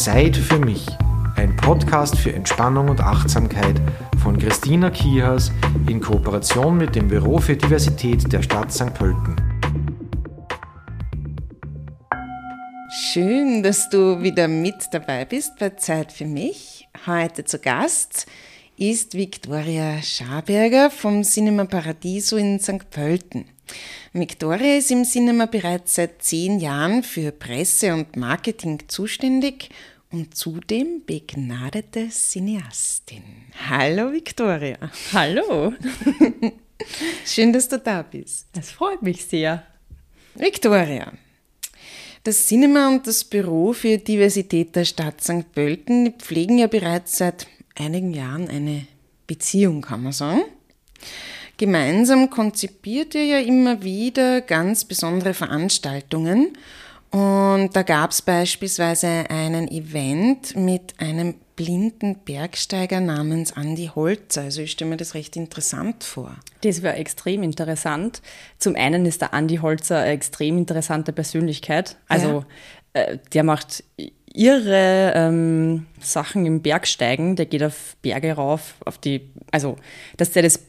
Zeit für mich. Ein Podcast für Entspannung und Achtsamkeit von Christina Kihas in Kooperation mit dem Büro für Diversität der Stadt St. Pölten. Schön, dass du wieder mit dabei bist bei Zeit für mich. Heute zu Gast ist Viktoria Scharberger vom Cinema Paradiso in St. Pölten. Viktoria ist im Cinema bereits seit zehn Jahren für Presse und Marketing zuständig und zudem begnadete Cineastin. Hallo Viktoria. Hallo. Schön, dass du da bist. Es freut mich sehr. Viktoria, das Cinema und das Büro für Diversität der Stadt St. Pölten pflegen ja bereits seit einigen Jahren eine Beziehung, kann man sagen. Gemeinsam konzipiert ihr ja immer wieder ganz besondere Veranstaltungen. Und da gab es beispielsweise einen Event mit einem blinden Bergsteiger namens Andy Holzer. Also ich stelle mir das recht interessant vor. Das war extrem interessant. Zum einen ist der Andy Holzer eine extrem interessante Persönlichkeit. Also ja. äh, der macht irre ähm, Sachen im Bergsteigen. Der geht auf Berge rauf, auf die, also dass der das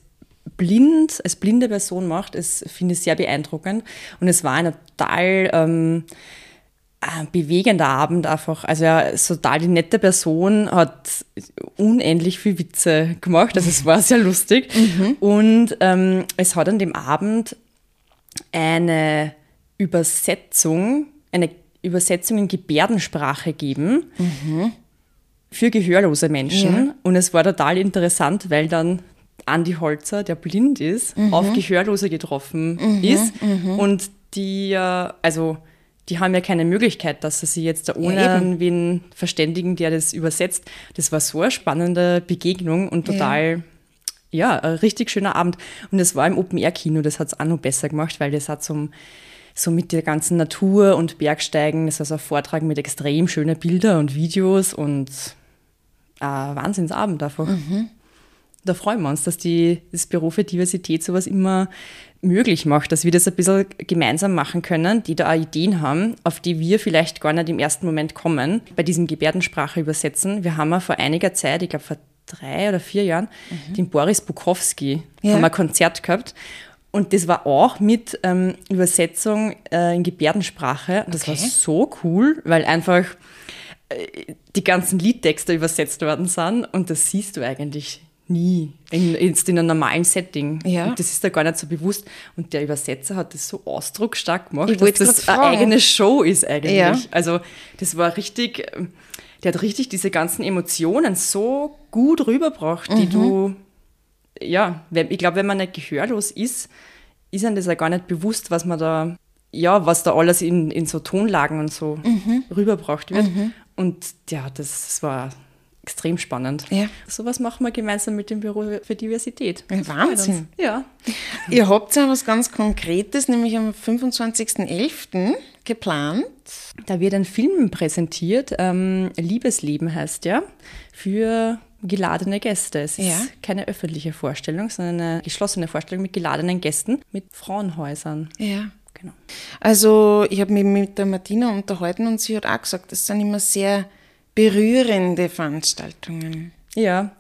blind, als blinde Person macht, ist, finde ich sehr beeindruckend. Und es war ein total ähm, bewegender Abend einfach. Also er ist total die nette Person, hat unendlich viel Witze gemacht. Also es war sehr lustig. Mhm. Und ähm, es hat an dem Abend eine Übersetzung, eine Übersetzung in Gebärdensprache gegeben. Mhm. Für gehörlose Menschen. Ja. Und es war total interessant, weil dann Andi Holzer, der blind ist, mhm. auf Gehörlose getroffen mhm. ist. Mhm. Und die, also die haben ja keine Möglichkeit, dass sie sich jetzt da ohne ja, wen verständigen, der das übersetzt. Das war so eine spannende Begegnung und total, ja, ja ein richtig schöner Abend. Und es war im Open-Air-Kino, das hat es auch noch besser gemacht, weil das hat zum, so mit der ganzen Natur und Bergsteigen, das war so ein Vortrag mit extrem schönen Bildern und Videos und ein Wahnsinnsabend einfach. Mhm da freuen wir uns, dass die, das Büro für Diversität sowas immer möglich macht, dass wir das ein bisschen gemeinsam machen können, die da auch Ideen haben, auf die wir vielleicht gar nicht im ersten Moment kommen, bei diesem Gebärdensprache übersetzen. Wir haben ja vor einiger Zeit, ich glaube vor drei oder vier Jahren, mhm. den Boris Bukowski, ja. haben ein Konzert gehabt. Und das war auch mit ähm, Übersetzung äh, in Gebärdensprache. Das okay. war so cool, weil einfach äh, die ganzen Liedtexte übersetzt worden sind und das siehst du eigentlich nie. In, in, in einem normalen Setting. Ja. Und das ist da gar nicht so bewusst. Und der Übersetzer hat das so ausdrucksstark gemacht, ich dass das eine eigene Show ist eigentlich. Ja. Also das war richtig, der hat richtig diese ganzen Emotionen so gut rübergebracht, die mhm. du, ja, ich glaube, wenn man nicht gehörlos ist, ist einem das ja gar nicht bewusst, was man da, ja, was da alles in, in so Tonlagen und so mhm. rübergebracht wird. Mhm. Und ja, das, war extrem spannend. Ja. Sowas machen wir gemeinsam mit dem Büro für Diversität. Das Wahnsinn. Ja. Ihr habt ja was ganz Konkretes, nämlich am 25.11. geplant. Da wird ein Film präsentiert, ähm, Liebesleben heißt ja, für geladene Gäste. Es ist ja. keine öffentliche Vorstellung, sondern eine geschlossene Vorstellung mit geladenen Gästen, mit Frauenhäusern. Ja. Genau. Also ich habe mich mit der Martina unterhalten und sie hat auch gesagt, das sind immer sehr berührende Veranstaltungen. Ja,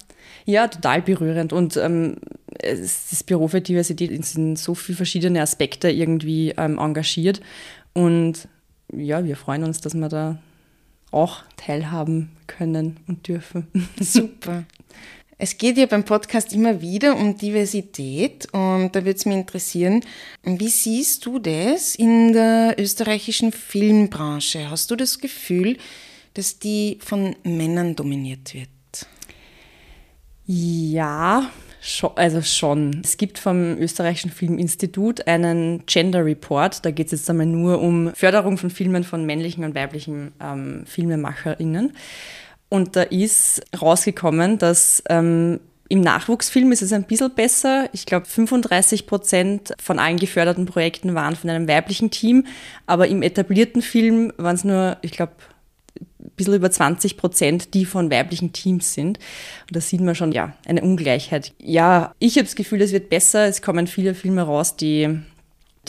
ja, total berührend. Und ähm, das Büro für Diversität sind so viele verschiedene Aspekte irgendwie ähm, engagiert. Und ja, wir freuen uns, dass wir da auch teilhaben können und dürfen. Super. Es geht ja beim Podcast immer wieder um Diversität und da würde es mich interessieren, wie siehst du das in der österreichischen Filmbranche? Hast du das Gefühl, dass die von Männern dominiert wird? Ja, also schon. Es gibt vom Österreichischen Filminstitut einen Gender Report. Da geht es jetzt einmal nur um Förderung von Filmen von männlichen und weiblichen ähm, FilmemacherInnen. Und da ist rausgekommen, dass ähm, im Nachwuchsfilm ist es ein bisschen besser. Ich glaube, 35 Prozent von allen geförderten Projekten waren von einem weiblichen Team. Aber im etablierten Film waren es nur, ich glaube, bisschen über 20 Prozent, die von weiblichen Teams sind. Und da sieht man schon, ja, eine Ungleichheit. Ja, ich habe das Gefühl, es wird besser. Es kommen viele Filme raus, die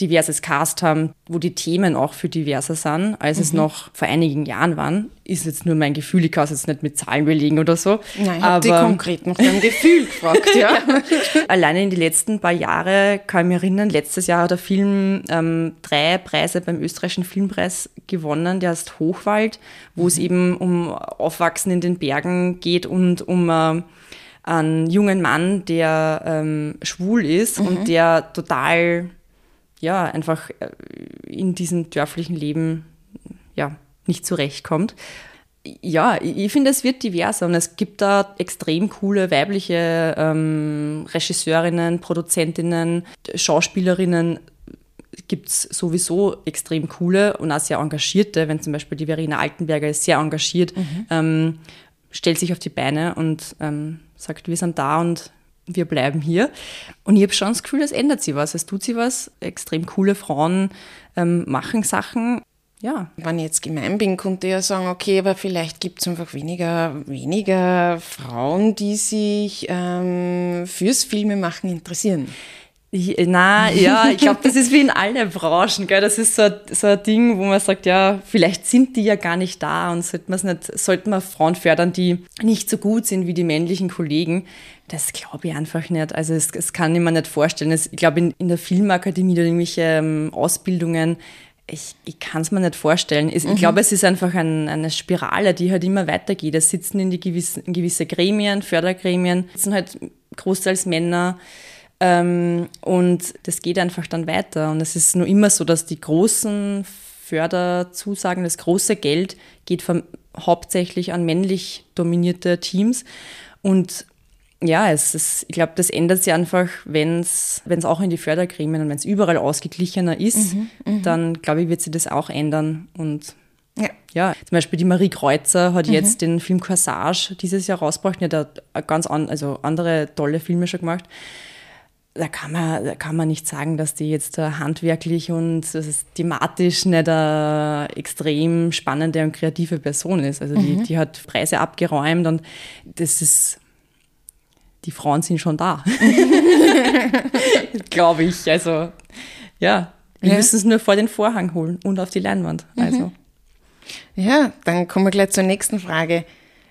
diverses Cast haben, wo die Themen auch viel diverser sind, als mhm. es noch vor einigen Jahren waren. Ist jetzt nur mein Gefühl, ich kann es jetzt nicht mit Zahlen belegen oder so. Nein, ich habe konkret nach deinem Gefühl gefragt, ja. Alleine in die letzten paar Jahre kann ich mich erinnern, letztes Jahr hat der Film ähm, drei Preise beim österreichischen Filmpreis gewonnen, der heißt Hochwald, wo mhm. es eben um Aufwachsen in den Bergen geht und um äh, einen jungen Mann, der ähm, schwul ist mhm. und der total ja, einfach äh, in diesem dörflichen Leben ja, nicht zurechtkommt. Ja, ich finde, es wird diverser und es gibt da extrem coole weibliche ähm, Regisseurinnen, Produzentinnen, Schauspielerinnen, gibt es sowieso extrem coole und auch sehr engagierte, wenn zum Beispiel die Verena Altenberger ist sehr engagiert, mhm. ähm, stellt sich auf die Beine und ähm, sagt, wir sind da und wir bleiben hier. Und ich habe schon das Gefühl, es ändert sich was, es tut sich was. Extrem coole Frauen ähm, machen Sachen. Ja. Wenn ich jetzt gemein bin, könnte ich ja sagen, okay, aber vielleicht gibt es einfach weniger, weniger Frauen, die sich ähm, fürs Filmemachen interessieren. Ich, na, ja, ich glaube, das ist wie in allen Branchen, gell? Das ist so, so ein Ding, wo man sagt, ja, vielleicht sind die ja gar nicht da und sollte man nicht, sollten wir Frauen fördern, die nicht so gut sind wie die männlichen Kollegen. Das glaube ich einfach nicht. Also es, es kann ich mir nicht vorstellen. Es, ich glaube, in, in der Filmakademie oder irgendwelche ähm, Ausbildungen, ich, ich kann es mir nicht vorstellen. Es, mhm. Ich glaube, es ist einfach ein, eine Spirale, die halt immer weitergeht. Es sitzen in die gewissen, in gewisse Gremien, Fördergremien, sitzen halt großteils Männer, ähm, und das geht einfach dann weiter. Und es ist nur immer so, dass die großen Förderzusagen, das große Geld geht vom, hauptsächlich an männlich dominierte Teams. Und ja, es ist, ich glaube, das ändert sich einfach, wenn es auch in die Fördergremien und wenn es überall ausgeglichener ist, mhm, mhm, dann glaube ich, wird sich das auch ändern. Und ja. ja, zum Beispiel die Marie Kreuzer hat mhm. jetzt den Film Corsage dieses Jahr rausgebracht. Die hat ganz an, also andere tolle Filme schon gemacht da kann man, da kann man nicht sagen, dass die jetzt handwerklich und thematisch nicht eine extrem spannende und kreative Person ist. Also die, mhm. die hat Preise abgeräumt und das ist, die Frauen sind schon da. Glaube ich. Also, ja, wir ja. müssen es nur vor den Vorhang holen und auf die Leinwand. Mhm. Also. Ja, dann kommen wir gleich zur nächsten Frage.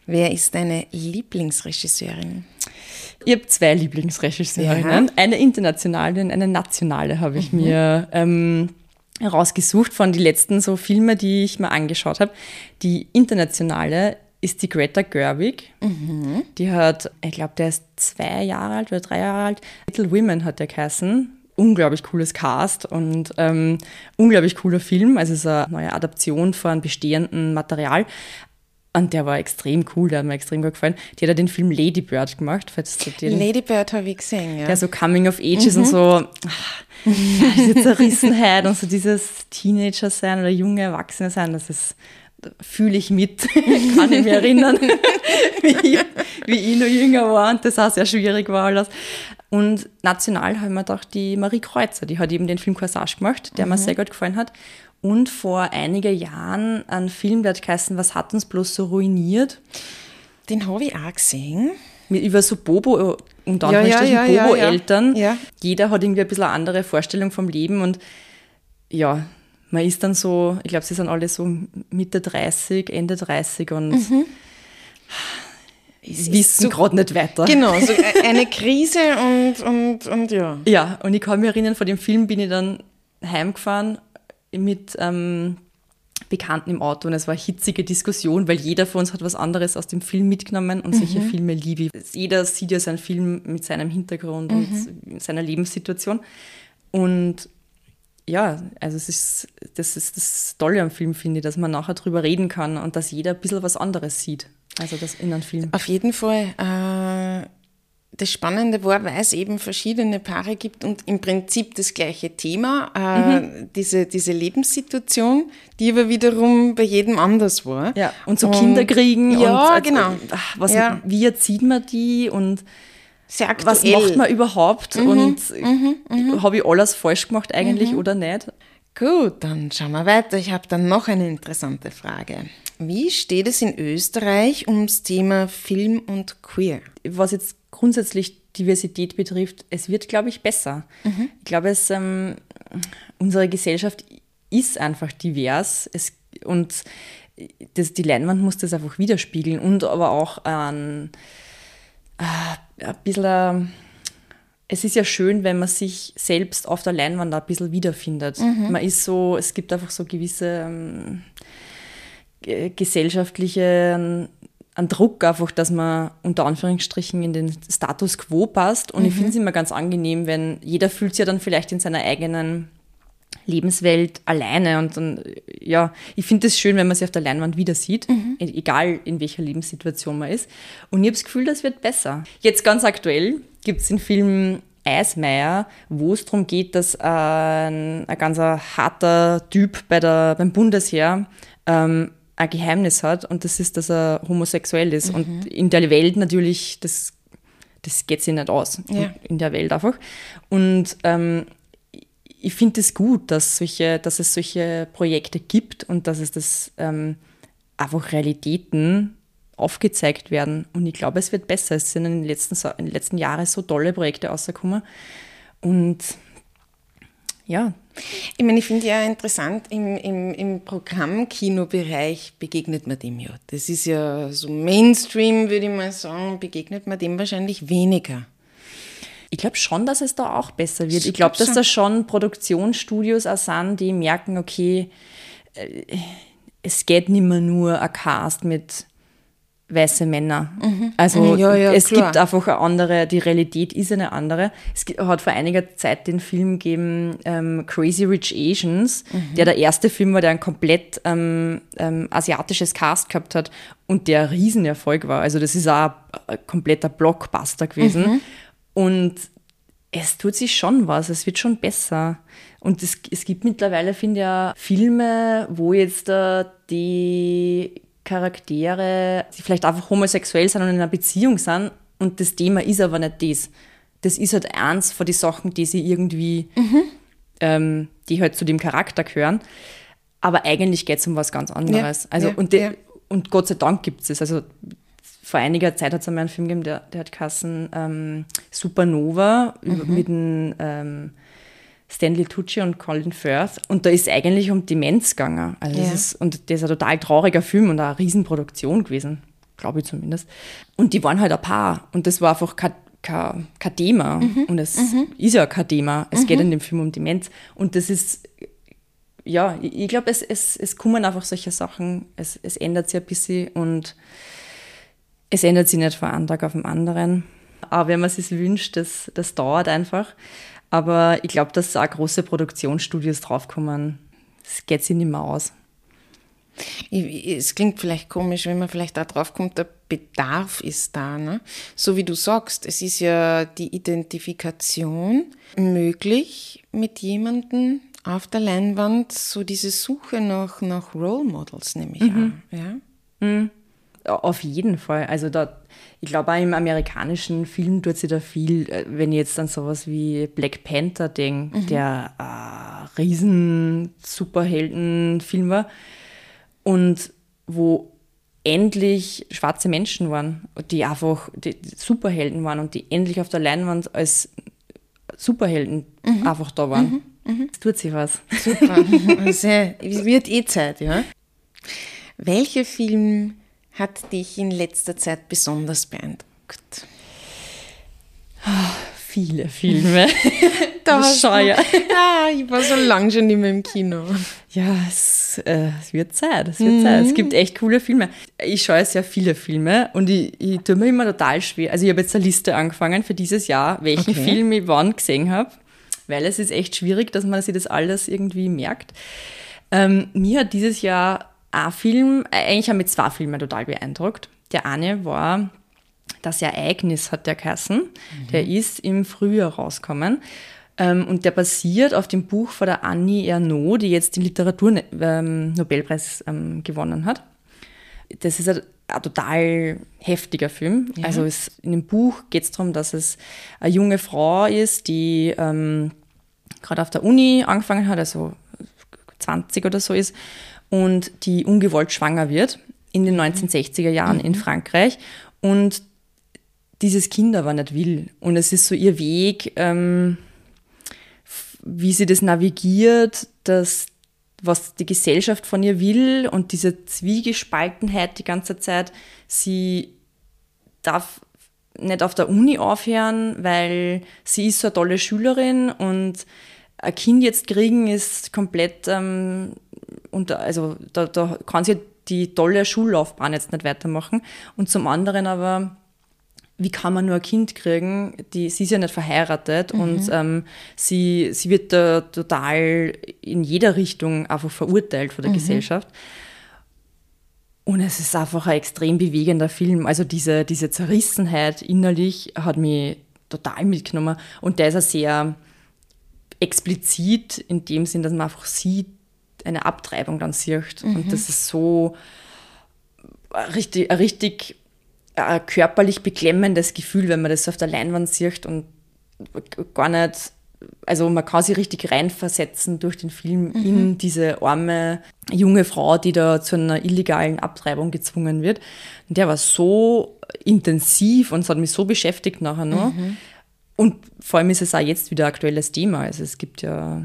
Wer ist deine Lieblingsregisseurin? Ich habe zwei Lieblingsregisseurinnen. Ja. Eine internationale und eine nationale habe ich mhm. mir ähm, rausgesucht von den letzten so Filme, die ich mir angeschaut habe. Die internationale ist die Greta Gerwig. Mhm. Die hat, ich glaube, der ist zwei Jahre alt oder drei Jahre alt. Little Women hat der geheißen. Unglaublich cooles Cast und ähm, unglaublich cooler Film. Also es ist eine neue Adaption von bestehenden Material. Und der war extrem cool, der hat mir extrem gut gefallen. Die hat ja den Film Lady Bird gemacht. Falls du den, Lady Bird habe ich gesehen, ja. Der so Coming of Ages mhm. und so, ja, diese Zerrissenheit und so dieses Teenager sein oder junge Erwachsene sein, das ist, fühle ich mit, kann ich mich erinnern, wie, wie ich noch jünger war und das auch sehr schwierig war alles. Und national haben wir doch die Marie Kreuzer, die hat eben den Film Corsage gemacht, der mhm. mir sehr gut gefallen hat und vor einigen Jahren einen Film, der hat geheißen, Was hat uns bloß so ruiniert? Den habe ich auch gesehen. Mit, über so Bobo, und dann ja, ja, ja, Bobo-Eltern. Ja, Jeder hat irgendwie ein bisschen eine andere Vorstellung vom Leben und ja, man ist dann so, ich glaube, sie sind alle so Mitte 30, Ende 30 und mhm. wissen so, gerade nicht weiter. Genau, so eine Krise und, und, und ja. Ja, und ich kann mich erinnern, vor dem Film bin ich dann heimgefahren mit ähm, Bekannten im Auto und es war eine hitzige Diskussion, weil jeder von uns hat was anderes aus dem Film mitgenommen und mhm. solche Filme liebe ich. Jeder sieht ja seinen Film mit seinem Hintergrund mhm. und seiner Lebenssituation. Und ja, also es ist, das ist das Tolle am Film, finde ich, dass man nachher drüber reden kann und dass jeder ein bisschen was anderes sieht. Also das in einem Film. Auf jeden Fall. Äh das Spannende war, weil es eben verschiedene Paare gibt und im Prinzip das gleiche Thema, äh, mhm. diese, diese Lebenssituation, die aber wiederum bei jedem anders war. Ja, und so und, Kinder kriegen ja, und genau. Ach, was, ja. wie erzieht man die und was macht man überhaupt mhm, und mhm, mhm. habe ich alles falsch gemacht eigentlich mhm. oder nicht? Gut, dann schauen wir weiter. Ich habe dann noch eine interessante Frage. Wie steht es in Österreich ums Thema Film und Queer? Was jetzt grundsätzlich Diversität betrifft, es wird, glaube ich, besser. Mhm. Ich glaube, es, ähm, unsere Gesellschaft ist einfach divers es, und das, die Leinwand muss das einfach widerspiegeln und aber auch ein, äh, ein bisschen, es ist ja schön, wenn man sich selbst auf der Leinwand ein bisschen wiederfindet. Mhm. Man ist so, es gibt einfach so gewisse ähm, gesellschaftliche einen Druck einfach, dass man unter Anführungsstrichen in den Status quo passt. Und mhm. ich finde es immer ganz angenehm, wenn jeder fühlt sich ja dann vielleicht in seiner eigenen Lebenswelt alleine. Und dann, ja, ich finde es schön, wenn man sich auf der Leinwand wieder sieht, mhm. egal in welcher Lebenssituation man ist. Und ich habe das Gefühl, das wird besser. Jetzt ganz aktuell gibt es den Film Eismeier, wo es darum geht, dass ein, ein ganz harter Typ bei der, beim Bundesheer ähm, ein Geheimnis hat und das ist, dass er homosexuell ist. Mhm. Und in der Welt natürlich, das, das geht sich nicht aus. Ja. In der Welt einfach. Und ähm, ich finde es das gut, dass, solche, dass es solche Projekte gibt und dass es das ähm, einfach Realitäten aufgezeigt werden. Und ich glaube, es wird besser. Es sind in den letzten, in den letzten Jahren so tolle Projekte rausgekommen. Und ja. Ich meine, ich finde ja interessant, im, im, im Programmkinobereich begegnet man dem ja. Das ist ja so Mainstream, würde ich mal sagen, begegnet man dem wahrscheinlich weniger. Ich glaube schon, dass es da auch besser wird. Ich glaube, dass da schon Produktionsstudios auch sind, die merken, okay, äh, es geht nicht mehr nur ein Cast mit weiße Männer. Mhm. Also ja, ja, es klar. gibt einfach eine andere, die Realität ist eine andere. Es hat vor einiger Zeit den Film gegeben, ähm, Crazy Rich Asians, mhm. der der erste Film war, der ein komplett ähm, ähm, asiatisches Cast gehabt hat und der Riesenerfolg war. Also das ist auch ein kompletter Blockbuster gewesen. Mhm. Und es tut sich schon was, es wird schon besser. Und es, es gibt mittlerweile, finde ich, ja, Filme, wo jetzt äh, die Charaktere, die vielleicht einfach homosexuell sind und in einer Beziehung sind und das Thema ist aber nicht das. Das ist halt eins von den Sachen, die sie irgendwie, mhm. ähm, die halt zu dem Charakter gehören. Aber eigentlich geht es um was ganz anderes. Ja, also, ja, und, de, ja. und Gott sei Dank gibt es es. Also vor einiger Zeit hat es einmal einen Film gegeben, der, der hat Kassen ähm, Supernova mhm. mit einem ähm, Stanley Tucci und Colin Firth. Und da ist eigentlich um Demenz gegangen. Also ja. das ist, und das ist ein total trauriger Film und eine Riesenproduktion gewesen, glaube ich zumindest. Und die waren halt ein Paar. Und das war einfach kein, kein, kein Thema. Mhm. Und es mhm. ist ja kein Thema. Es mhm. geht in dem Film um Demenz. Und das ist, ja, ich, ich glaube, es, es, es kommen einfach solche Sachen. Es, es ändert sich ein bisschen und es ändert sich nicht von einem Tag auf den anderen. Aber wenn man es sich wünscht, das, das dauert einfach. Aber ich glaube, dass auch große Produktionsstudios draufkommen. Das geht sich nicht mehr aus. Es klingt vielleicht komisch, wenn man vielleicht da drauf kommt, der Bedarf ist da. Ne? So wie du sagst, es ist ja die Identifikation möglich mit jemandem auf der Leinwand, so diese Suche nach, nach Role Models, nehme ich mhm. an. Ja? Mhm. Auf jeden Fall. Also da, ich glaube auch im amerikanischen Film tut sich da viel, äh, wenn ich jetzt an sowas wie Black Panther denke, mhm. der äh, riesen Superheldenfilm war und wo endlich schwarze Menschen waren, die einfach die Superhelden waren und die endlich auf der Leinwand als Superhelden mhm. einfach da waren. Mhm. mhm. Es tut sich was. Super. Es wird eh Zeit, ja. Welcher Film hat dich in letzter Zeit besonders beeindruckt? Viele Filme. das Scheuer. Ja, ich war so lange schon nicht mehr im Kino. Ja, es, äh, es wird Zeit. Es wird mhm. Zeit. Es gibt echt coole Filme. Ich schaue sehr viele Filme und ich, ich tue mir immer total schwer. Also ich habe jetzt eine Liste angefangen für dieses Jahr, welchen okay. Film ich wann gesehen habe, weil es ist echt schwierig, dass man sich das alles irgendwie merkt. Ähm, mir hat dieses Jahr ein Film, äh, eigentlich haben mich zwei Filme total beeindruckt. Der eine war Das Ereignis, hat der geheißen. Mhm. Der ist im Frühjahr rausgekommen. Ähm, und der basiert auf dem Buch von der Annie Ernaux, die jetzt den Literaturnobelpreis ähm, ähm, gewonnen hat. Das ist ein, ein total heftiger Film. Ja. Also es, in dem Buch geht es darum, dass es eine junge Frau ist, die ähm, gerade auf der Uni angefangen hat, also 20 oder so ist und die ungewollt schwanger wird in den 1960er Jahren mhm. in Frankreich und dieses Kind aber nicht will. Und es ist so ihr Weg, ähm, wie sie das navigiert, dass, was die Gesellschaft von ihr will und diese Zwiegespaltenheit die ganze Zeit. Sie darf nicht auf der Uni aufhören, weil sie ist so eine tolle Schülerin und ein Kind jetzt kriegen ist komplett, ähm, unter, also da, da kann sie die tolle Schullaufbahn jetzt nicht weitermachen. Und zum anderen aber, wie kann man nur ein Kind kriegen? Die, sie ist ja nicht verheiratet mhm. und ähm, sie, sie wird da total in jeder Richtung einfach verurteilt von der mhm. Gesellschaft. Und es ist einfach ein extrem bewegender Film. Also diese, diese Zerrissenheit innerlich hat mich total mitgenommen. Und der ist auch sehr explizit in dem Sinn, dass man einfach sieht, eine Abtreibung dann sieht. Mhm. Und das ist so richtig, ein richtig ein äh, körperlich beklemmendes Gefühl, wenn man das auf der Leinwand sieht und gar nicht, also man kann sich richtig reinversetzen durch den Film mhm. in diese arme junge Frau, die da zu einer illegalen Abtreibung gezwungen wird. Und der war so intensiv und es hat mich so beschäftigt nachher noch. Mhm. Und vor allem ist es auch jetzt wieder ein aktuelles Thema. Also es gibt ja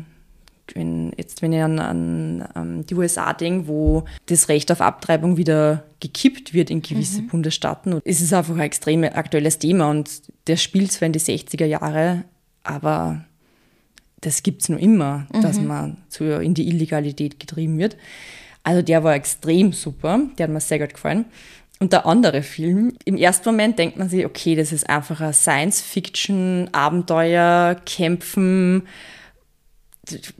wenn, jetzt, wenn ich an, an, an die USA denke, wo das Recht auf Abtreibung wieder gekippt wird in gewisse mhm. Bundesstaaten, und es ist einfach ein extrem aktuelles Thema und der spielt zwar in die 60er Jahre, aber das gibt es nur immer, mhm. dass man zu, in die Illegalität getrieben wird. Also der war extrem super, der hat mir sehr gut gefallen. Und der andere Film, im ersten Moment denkt man sich, okay, das ist einfach ein Science-Fiction, Abenteuer, Kämpfen,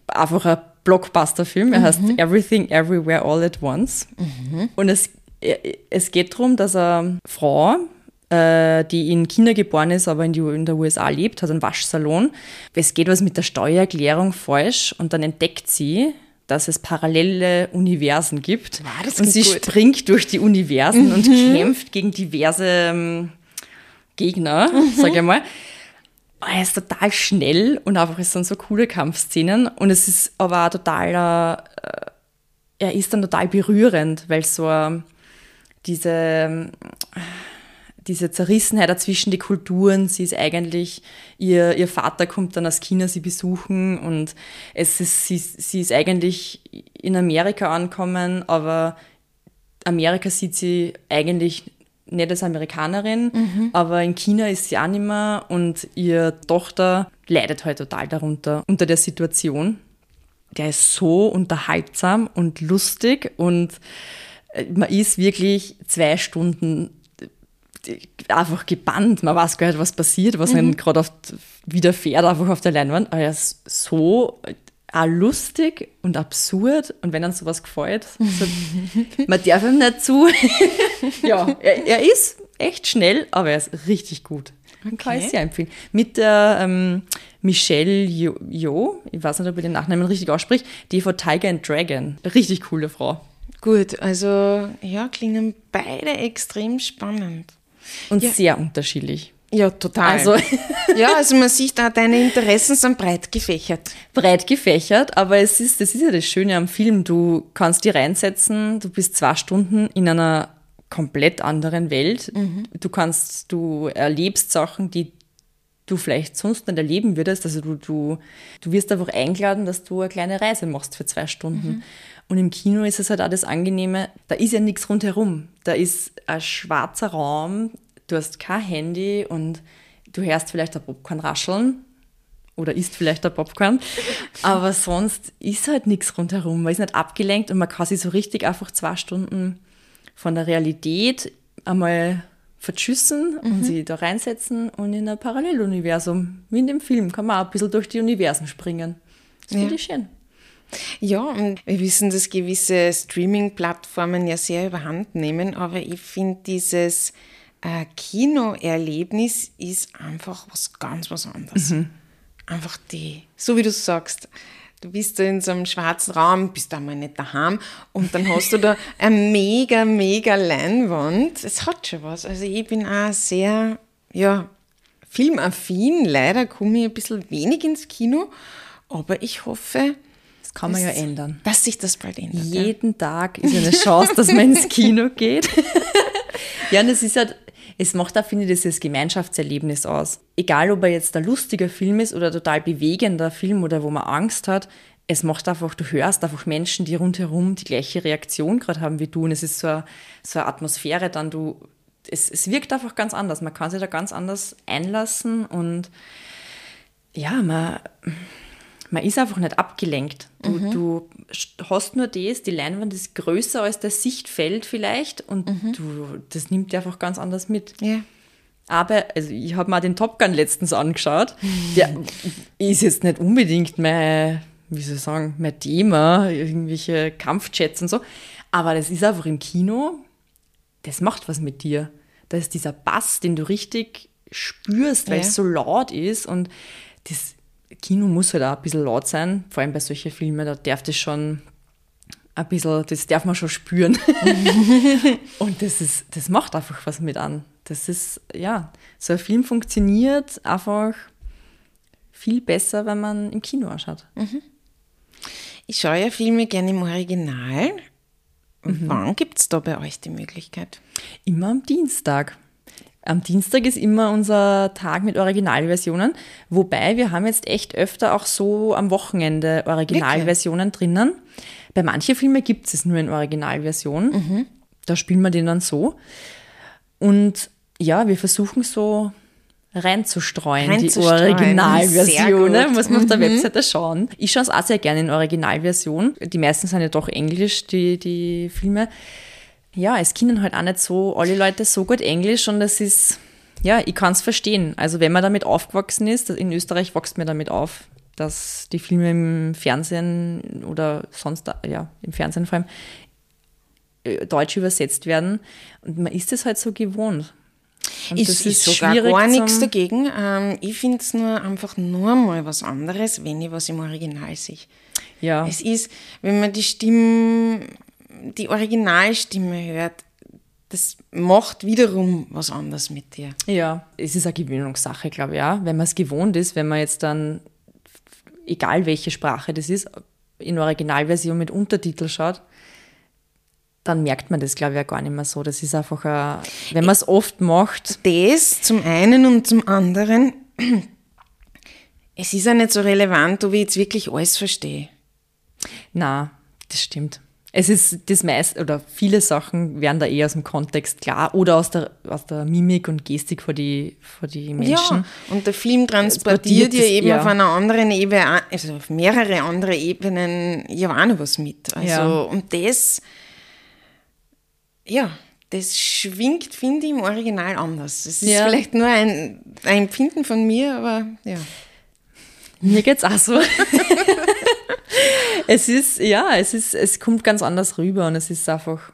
einfach ein Blockbuster-Film. Er mhm. heißt Everything Everywhere All at Once. Mhm. Und es, es geht darum, dass eine Frau, äh, die in China geboren ist, aber in, die, in der USA lebt, hat einen Waschsalon. Es geht was mit der Steuererklärung falsch und dann entdeckt sie, dass es parallele Universen gibt. Wow, und sie gut. springt durch die Universen mhm. und kämpft gegen diverse ähm, Gegner, mhm. sag ich mal. Er ist total schnell und einfach es sind so coole Kampfszenen. Und es ist aber auch total, äh, er ist dann total berührend, weil so äh, diese, diese Zerrissenheit dazwischen die Kulturen, sie ist eigentlich, ihr, ihr Vater kommt dann aus China sie besuchen und es ist, sie, sie ist eigentlich in Amerika ankommen, aber Amerika sieht sie eigentlich nicht als Amerikanerin, mhm. aber in China ist sie auch nicht mehr und ihre Tochter leidet halt total darunter, unter der Situation. Der ist so unterhaltsam und lustig und äh, man ist wirklich zwei Stunden äh, einfach gebannt. Man weiß gar nicht, was passiert, was mhm. einem gerade widerfährt, einfach auf der Leinwand. Aber er ist so auch lustig und absurd und wenn dann sowas gefällt, so, man darf ihm nicht zu. ja, er, er, ist echt schnell, aber er ist richtig gut. Okay. Kann ich sehr empfehlen. Mit der ähm, Michelle Jo, ich weiß nicht, ob ich den Nachnamen richtig ausspricht, die von Tiger and Dragon. Richtig coole Frau. Gut, also ja, klingen beide extrem spannend. Und ja. sehr unterschiedlich. Ja, total. Also, ja, also man sieht da, deine Interessen sind breit gefächert. Breit gefächert, aber es ist, das ist ja das Schöne am Film. Du kannst dir reinsetzen, du bist zwei Stunden in einer komplett anderen Welt. Mhm. Du kannst, du erlebst Sachen, die du vielleicht sonst nicht erleben würdest. Also du, du, du wirst einfach eingeladen, dass du eine kleine Reise machst für zwei Stunden. Mhm. Und im Kino ist es halt auch das Angenehme, da ist ja nichts rundherum. Da ist ein schwarzer Raum, du hast kein Handy und du hörst vielleicht ein Popcorn rascheln oder isst vielleicht ein Popcorn, aber sonst ist halt nichts rundherum. Man ist nicht abgelenkt und man kann sich so richtig einfach zwei Stunden von der Realität einmal verschüssen mhm. und sie da reinsetzen und in ein Paralleluniversum, wie in dem Film, kann man auch ein bisschen durch die Universen springen. Das ja. finde ich schön. Ja, und wir wissen, dass gewisse Streaming-Plattformen ja sehr überhand nehmen, aber ich finde dieses äh, Kinoerlebnis ist einfach was ganz was anderes. Mhm. Einfach die, so wie du sagst, du bist da in so einem schwarzen Raum, bist einmal nicht daheim und dann hast du da eine mega, mega Leinwand. Es hat schon was. Also ich bin auch sehr, ja, filmaffin. Leider komme ich ein bisschen wenig ins Kino, aber ich hoffe, das kann man ja ändern. Dass sich das bald ändert. Jeden ja. Tag ist eine Chance, dass man ins Kino geht. Ja, und es ist halt, es macht auch, finde ich, dieses Gemeinschaftserlebnis aus. Egal, ob er jetzt ein lustiger Film ist oder total bewegender Film oder wo man Angst hat, es macht einfach, du hörst einfach Menschen, die rundherum die gleiche Reaktion gerade haben wie du. Und es ist so eine, so eine Atmosphäre dann, du, es, es wirkt einfach ganz anders. Man kann sich da ganz anders einlassen und ja, man, man ist einfach nicht abgelenkt. Du, mhm. du hast nur das, die Leinwand ist größer als das Sichtfeld vielleicht und mhm. du, das nimmt dir einfach ganz anders mit. Ja. Aber, also ich habe mal den Top Gun letztens angeschaut. Der ist jetzt nicht unbedingt mein, wie soll ich sagen, mein Thema, irgendwelche Kampfjets und so. Aber das ist einfach im Kino, das macht was mit dir. Da ist dieser Bass, den du richtig spürst, weil ja. es so laut ist und das Kino muss halt auch ein bisschen laut sein, vor allem bei solchen Filmen, da darf das schon ein bisschen, das darf man schon spüren. und das ist, das macht einfach was mit an. Das ist, ja, so ein Film funktioniert einfach viel besser, wenn man im Kino anschaut. Mhm. Ich schaue ja Filme gerne im Original. Mhm. Wann gibt es da bei euch die Möglichkeit? Immer am Dienstag. Am Dienstag ist immer unser Tag mit Originalversionen, wobei wir haben jetzt echt öfter auch so am Wochenende Originalversionen Wirklich? drinnen. Bei manchen Filmen gibt es nur in Originalversion. Mhm. Da spielen wir den dann so. Und ja, wir versuchen so reinzustreuen, reinzustreuen. die Originalversionen. Muss man auf der mhm. Webseite schauen. Ich schaue es auch sehr gerne in Originalversion. Die meisten sind ja doch englisch, die, die Filme ja, es können halt auch nicht so alle Leute so gut Englisch und das ist, ja, ich kann es verstehen. Also wenn man damit aufgewachsen ist, in Österreich wächst man damit auf, dass die Filme im Fernsehen oder sonst, ja, im Fernsehen vor allem, äh, deutsch übersetzt werden. Und man ist es halt so gewohnt. Und ich, das ist sogar gar nichts dagegen. Ähm, ich finde es nur einfach nur mal was anderes, wenn ich was im Original sehe. Ja. Es ist, wenn man die Stimmen die Originalstimme hört, das macht wiederum was anderes mit dir. Ja, es ist eine Gewöhnungssache, glaube ich, ja. Wenn man es gewohnt ist, wenn man jetzt dann, egal welche Sprache das ist, in Originalversion mit Untertitel schaut, dann merkt man das, glaube ich, ja gar nicht mehr so. Das ist einfach, ein, wenn man es oft macht. Das zum einen und zum anderen, es ist ja nicht so relevant, ob ich jetzt wirklich alles verstehe. Na, das stimmt es ist das meiste oder viele Sachen werden da eher aus dem Kontext klar oder aus der, aus der Mimik und Gestik vor die, vor die Menschen. Ja, und der Film transportiert ja eben ja. auf einer anderen Ebene, also auf mehrere andere Ebenen ja auch noch was mit. Also, ja. und das, ja, das schwingt, finde ich, im Original anders. Es ist ja. vielleicht nur ein, ein Empfinden von mir, aber ja. Mir geht's auch so. es ist, ja, es ist, es kommt ganz anders rüber und es ist einfach,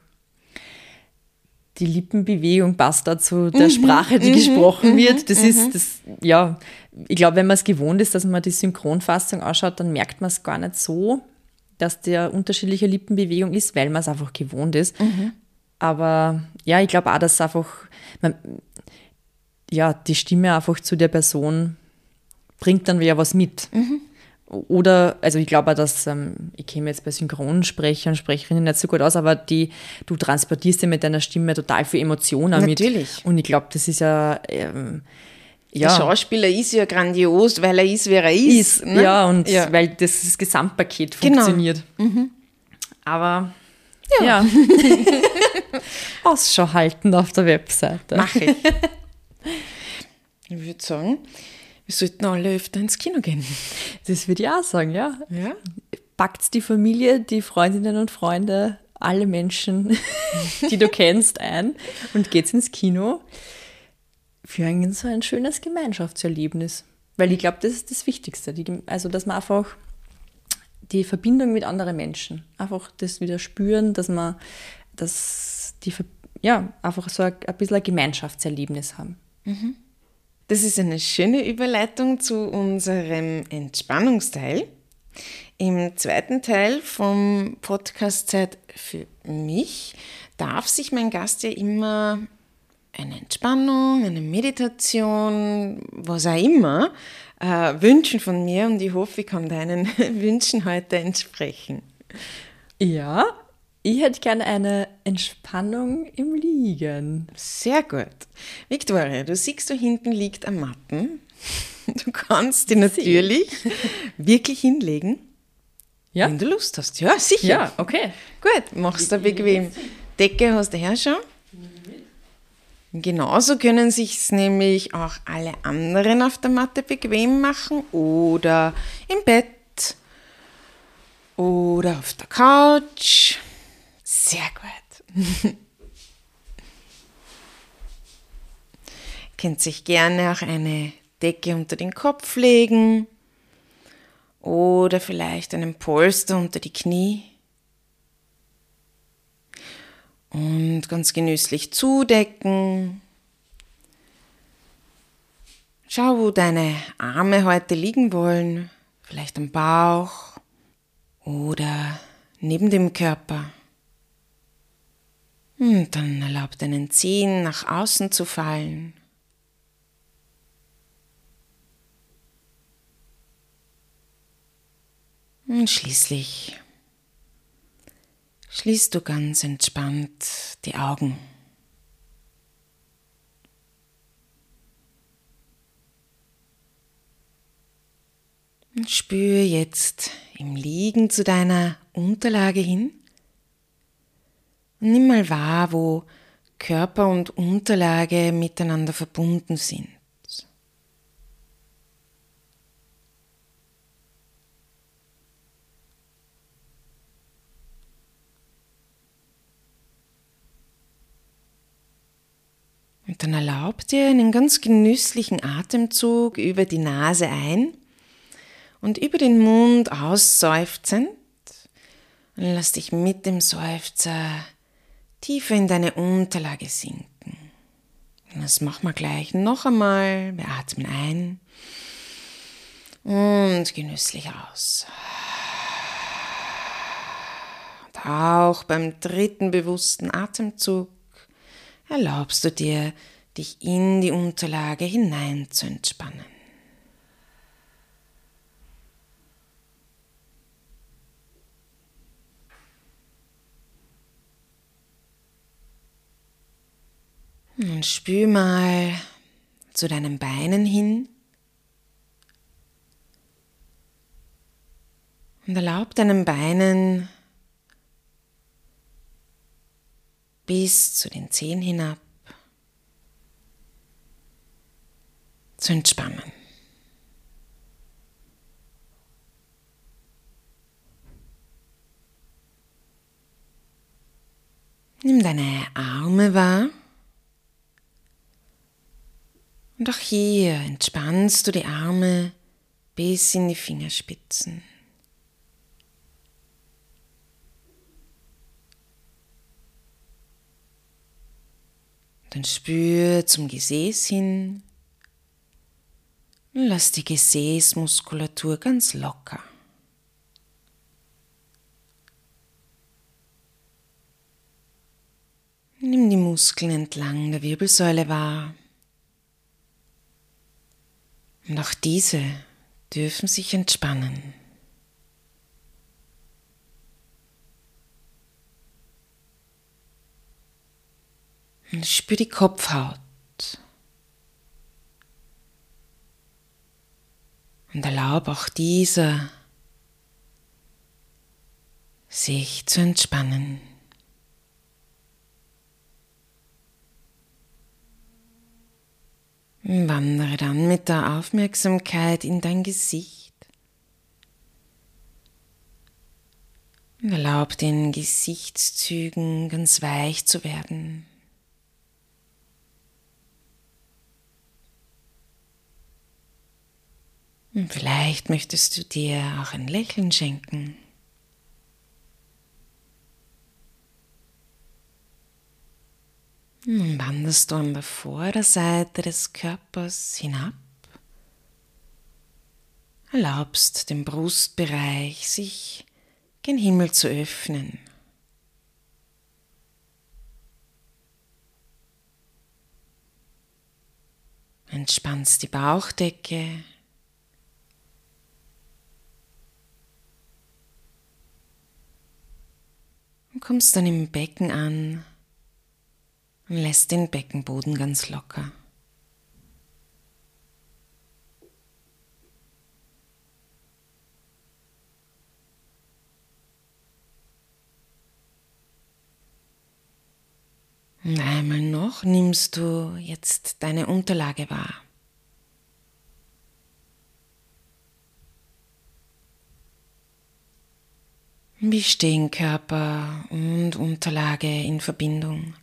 die Lippenbewegung passt da zu der mhm, Sprache, die mhm, gesprochen mhm, wird. Das ist, das, ja, ich glaube, wenn man es gewohnt ist, dass man die Synchronfassung anschaut, dann merkt man es gar nicht so, dass der unterschiedliche Lippenbewegung ist, weil man es einfach gewohnt ist. Aber ja, ich glaube auch, dass einfach, man, ja, die Stimme einfach zu der Person bringt dann wieder was mit. Mhm. Oder, also ich glaube auch, dass, ähm, ich käme jetzt bei Synchronsprechern und Sprecherinnen nicht so gut aus, aber die, du transportierst ja mit deiner Stimme total viel Emotionen mit. Natürlich. Und ich glaube, das ist ja, ähm, ja. Der Schauspieler ist ja grandios, weil er ist, wer er ist. ist ne? Ja, und ja. weil das, das Gesamtpaket genau. funktioniert. Mhm. Aber ja. ja. Ausschau halten auf der Webseite. Mache ich. Ich würde sagen, wir sollten alle öfter ins Kino gehen. Das würde ich auch sagen, ja. ja. Packt die Familie, die Freundinnen und Freunde, alle Menschen, die du kennst, ein und geht's ins Kino für ein, so ein schönes Gemeinschaftserlebnis. Weil ich glaube, das ist das Wichtigste. Die, also, dass man einfach die Verbindung mit anderen Menschen, einfach das wieder spüren, dass man dass die, ja, einfach so ein, ein bisschen ein Gemeinschaftserlebnis haben. Mhm. Das ist eine schöne Überleitung zu unserem Entspannungsteil. Im zweiten Teil vom Podcast Zeit für mich darf sich mein Gast ja immer eine Entspannung, eine Meditation, was auch immer, äh, wünschen von mir und ich hoffe, ich kann deinen Wünschen heute entsprechen. Ja, Ich hätte gerne eine Entspannung im Liegen. Sehr gut. Victoria, du siehst, da hinten liegt ein Matten. Du kannst die natürlich wirklich hinlegen, Ja? wenn du Lust hast. Ja, sicher. Ja, okay. Gut, machst du bequem. Decke hast du her schon. Genauso können sich nämlich auch alle anderen auf der Matte bequem machen oder im Bett oder auf der Couch. Sehr gut. Könnt sich gerne auch eine Decke unter den Kopf legen oder vielleicht einen Polster unter die Knie. Und ganz genüsslich zudecken. Schau, wo deine Arme heute liegen wollen. Vielleicht am Bauch oder neben dem Körper. Und dann erlaub deinen Zehen nach außen zu fallen. Und schließlich schließt du ganz entspannt die Augen. Und spüre jetzt im Liegen zu deiner Unterlage hin. Nimm mal wahr, wo Körper und Unterlage miteinander verbunden sind. Und dann erlaub dir einen ganz genüsslichen Atemzug über die Nase ein und über den Mund ausseufzend. Und lass dich mit dem Seufzer tiefer in deine Unterlage sinken. Und das machen wir gleich noch einmal. Wir atmen ein und genüsslich aus. Und auch beim dritten bewussten Atemzug erlaubst du dir, dich in die Unterlage hinein zu entspannen. Und spür mal zu deinen Beinen hin und erlaub deinen Beinen bis zu den Zehen hinab zu entspannen. Nimm deine Arme wahr. Und auch hier entspannst du die Arme bis in die Fingerspitzen. Dann spür zum Gesäß hin und lass die Gesäßmuskulatur ganz locker. Nimm die Muskeln entlang der Wirbelsäule wahr. Und auch diese dürfen sich entspannen. Und spür die Kopfhaut. Und erlaub auch dieser sich zu entspannen. Wandere dann mit der Aufmerksamkeit in dein Gesicht. Erlaub den Gesichtszügen ganz weich zu werden. Und vielleicht möchtest du dir auch ein Lächeln schenken. Nun wanderst du an der Vorderseite des Körpers hinab, erlaubst dem Brustbereich sich gen Himmel zu öffnen. Entspannst die Bauchdecke. Und kommst dann im Becken an lässt den Beckenboden ganz locker. Und einmal noch nimmst du jetzt deine Unterlage wahr. Wie stehen Körper und Unterlage in Verbindung?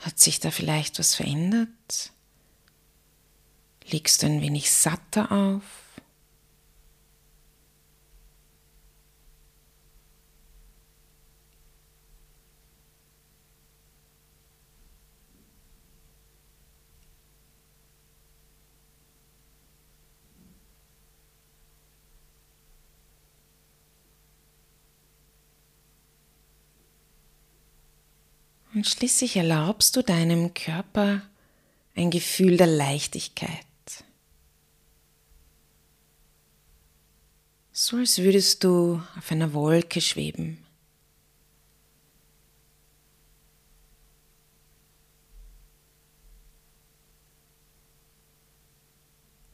Hat sich da vielleicht was verändert? Liegst du ein wenig satter auf? Und schließlich erlaubst du deinem Körper ein Gefühl der Leichtigkeit. So als würdest du auf einer Wolke schweben.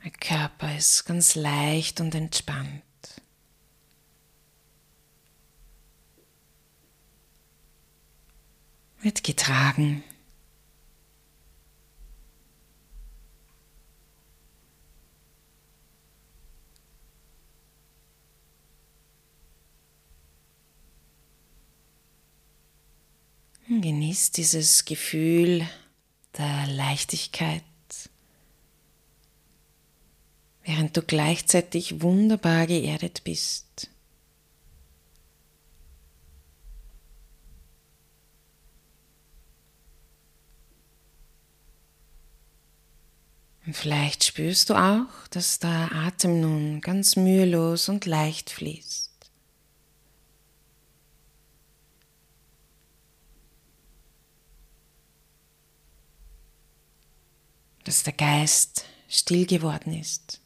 Der Körper ist ganz leicht und entspannt. Wird getragen. Genießt dieses Gefühl der Leichtigkeit, während du gleichzeitig wunderbar geerdet bist. Und vielleicht spürst du auch, dass der Atem nun ganz mühelos und leicht fließt. Dass der Geist still geworden ist.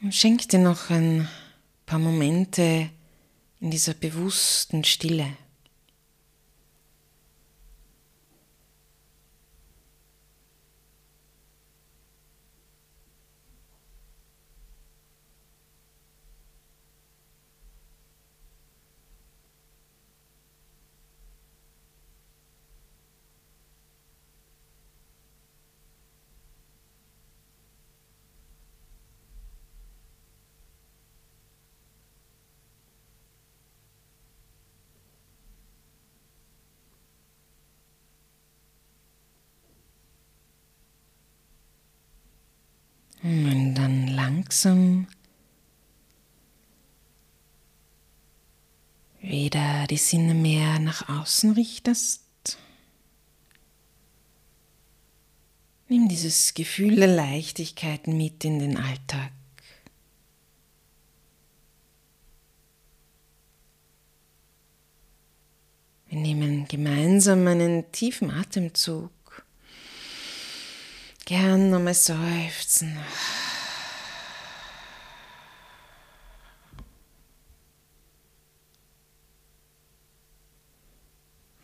Und schenk dir noch ein paar Momente in dieser bewussten Stille. Und dann langsam wieder die Sinne mehr nach außen richtest. Nimm dieses Gefühl der Leichtigkeit mit in den Alltag. Wir nehmen gemeinsam einen tiefen Atemzug. Gern nochmal seufzen.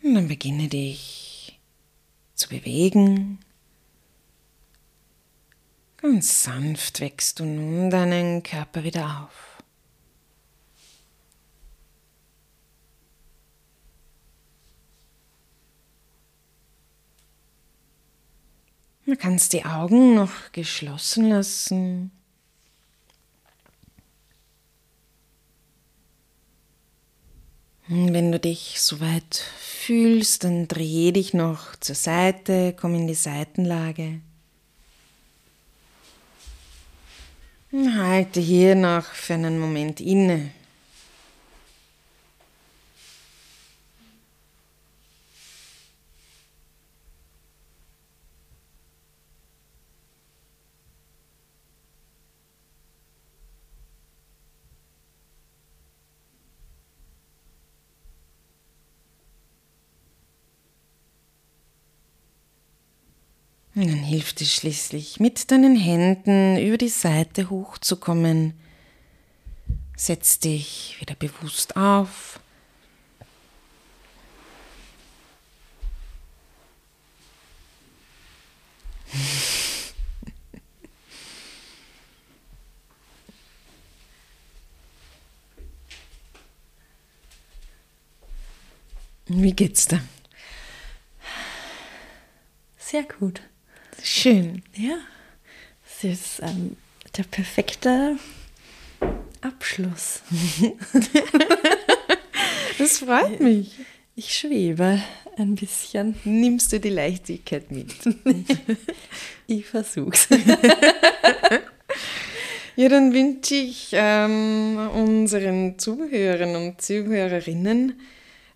Und dann beginne dich zu bewegen. Ganz sanft wächst du nun deinen Körper wieder auf. Du kannst die Augen noch geschlossen lassen. Wenn du dich soweit fühlst, dann dreh dich noch zur Seite, komm in die Seitenlage. Und halte hier noch für einen Moment inne. Dann hilft es schließlich, mit deinen Händen über die Seite hochzukommen. Setz dich wieder bewusst auf. Wie geht's dir? Sehr gut. Schön. Ja, es ist ähm, der perfekte Abschluss. Das freut mich. Ich schwebe ein bisschen. Nimmst du die Leichtigkeit mit? Ich versuch's. Ja, dann wünsche ich ähm, unseren Zuhörern und Zuhörerinnen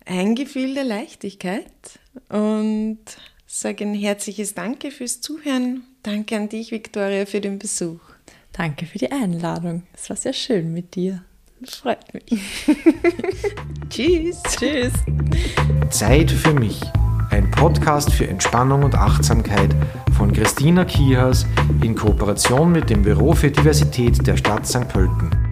ein Gefühl der Leichtigkeit und sage ein herzliches Danke fürs Zuhören. Danke an dich, Viktoria, für den Besuch. Danke für die Einladung. Es war sehr schön mit dir. Das freut mich. Tschüss. Tschüss. Zeit für mich. Ein Podcast für Entspannung und Achtsamkeit von Christina Kiehas in Kooperation mit dem Büro für Diversität der Stadt St. Pölten.